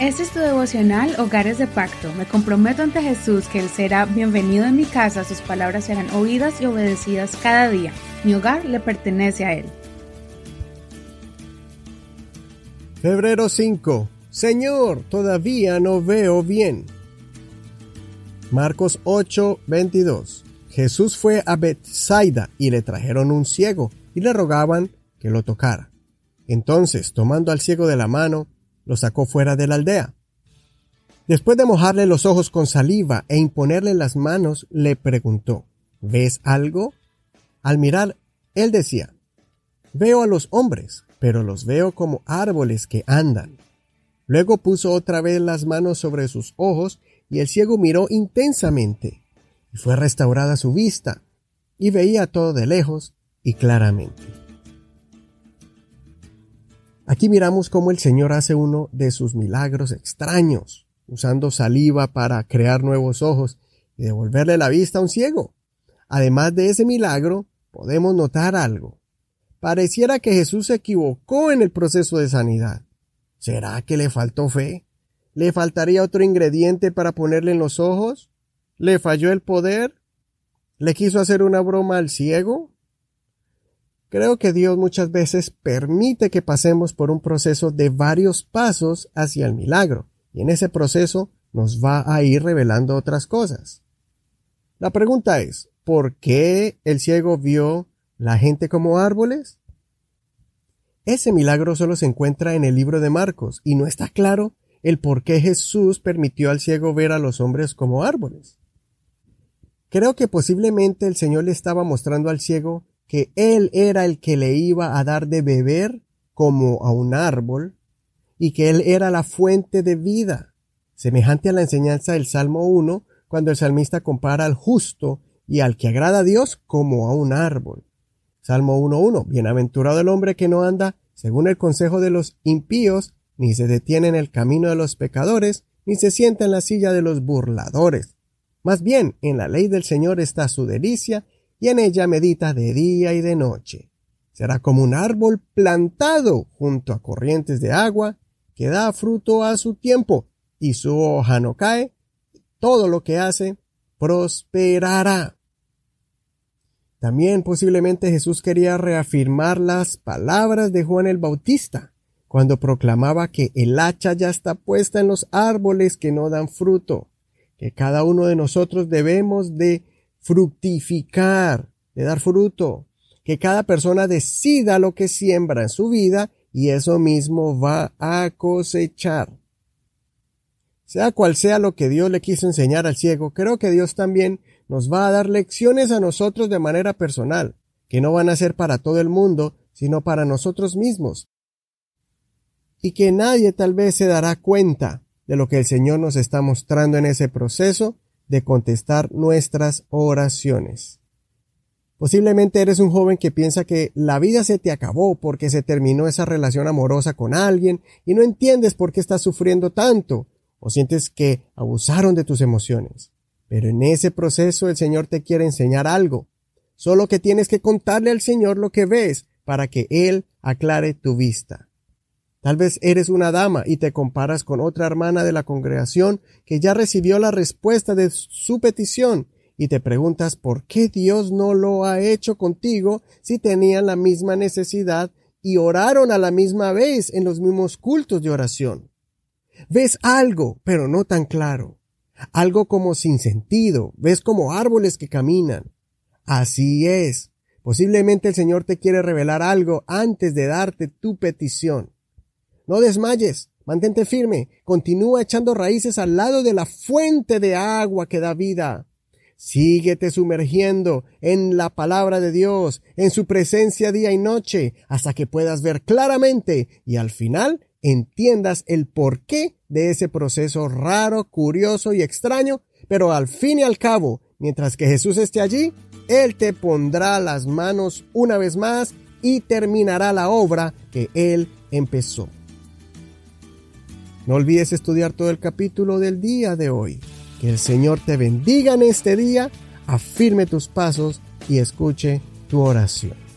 Este es tu devocional Hogares de Pacto. Me comprometo ante Jesús que Él será bienvenido en mi casa, sus palabras serán oídas y obedecidas cada día. Mi hogar le pertenece a Él. Febrero 5. Señor, todavía no veo bien. Marcos 8, 22. Jesús fue a Bethsaida y le trajeron un ciego y le rogaban que lo tocara. Entonces, tomando al ciego de la mano, lo sacó fuera de la aldea. Después de mojarle los ojos con saliva e imponerle las manos, le preguntó, ¿Ves algo? Al mirar, él decía, Veo a los hombres, pero los veo como árboles que andan. Luego puso otra vez las manos sobre sus ojos y el ciego miró intensamente, y fue restaurada su vista, y veía todo de lejos y claramente. Aquí miramos cómo el Señor hace uno de sus milagros extraños, usando saliva para crear nuevos ojos y devolverle la vista a un ciego. Además de ese milagro, podemos notar algo. Pareciera que Jesús se equivocó en el proceso de sanidad. ¿Será que le faltó fe? ¿Le faltaría otro ingrediente para ponerle en los ojos? ¿Le falló el poder? ¿Le quiso hacer una broma al ciego? Creo que Dios muchas veces permite que pasemos por un proceso de varios pasos hacia el milagro, y en ese proceso nos va a ir revelando otras cosas. La pregunta es, ¿por qué el ciego vio la gente como árboles? Ese milagro solo se encuentra en el libro de Marcos, y no está claro el por qué Jesús permitió al ciego ver a los hombres como árboles. Creo que posiblemente el Señor le estaba mostrando al ciego que Él era el que le iba a dar de beber como a un árbol, y que Él era la fuente de vida, semejante a la enseñanza del Salmo 1, cuando el salmista compara al justo y al que agrada a Dios como a un árbol. Salmo 1.1. Bienaventurado el hombre que no anda según el consejo de los impíos, ni se detiene en el camino de los pecadores, ni se sienta en la silla de los burladores. Más bien, en la ley del Señor está su delicia, y en ella medita de día y de noche. Será como un árbol plantado junto a corrientes de agua, que da fruto a su tiempo, y su hoja no cae, todo lo que hace prosperará. También posiblemente Jesús quería reafirmar las palabras de Juan el Bautista, cuando proclamaba que el hacha ya está puesta en los árboles que no dan fruto, que cada uno de nosotros debemos de fructificar, de dar fruto, que cada persona decida lo que siembra en su vida y eso mismo va a cosechar. Sea cual sea lo que Dios le quiso enseñar al ciego, creo que Dios también nos va a dar lecciones a nosotros de manera personal, que no van a ser para todo el mundo, sino para nosotros mismos. Y que nadie tal vez se dará cuenta de lo que el Señor nos está mostrando en ese proceso de contestar nuestras oraciones. Posiblemente eres un joven que piensa que la vida se te acabó porque se terminó esa relación amorosa con alguien y no entiendes por qué estás sufriendo tanto o sientes que abusaron de tus emociones. Pero en ese proceso el Señor te quiere enseñar algo. Solo que tienes que contarle al Señor lo que ves para que Él aclare tu vista. Tal vez eres una dama y te comparas con otra hermana de la congregación que ya recibió la respuesta de su petición y te preguntas por qué Dios no lo ha hecho contigo si tenían la misma necesidad y oraron a la misma vez en los mismos cultos de oración. Ves algo, pero no tan claro. Algo como sin sentido. Ves como árboles que caminan. Así es. Posiblemente el Señor te quiere revelar algo antes de darte tu petición. No desmayes, mantente firme, continúa echando raíces al lado de la fuente de agua que da vida. Síguete sumergiendo en la palabra de Dios, en su presencia día y noche, hasta que puedas ver claramente y al final entiendas el porqué de ese proceso raro, curioso y extraño, pero al fin y al cabo, mientras que Jesús esté allí, Él te pondrá las manos una vez más y terminará la obra que Él empezó. No olvides estudiar todo el capítulo del día de hoy. Que el Señor te bendiga en este día, afirme tus pasos y escuche tu oración.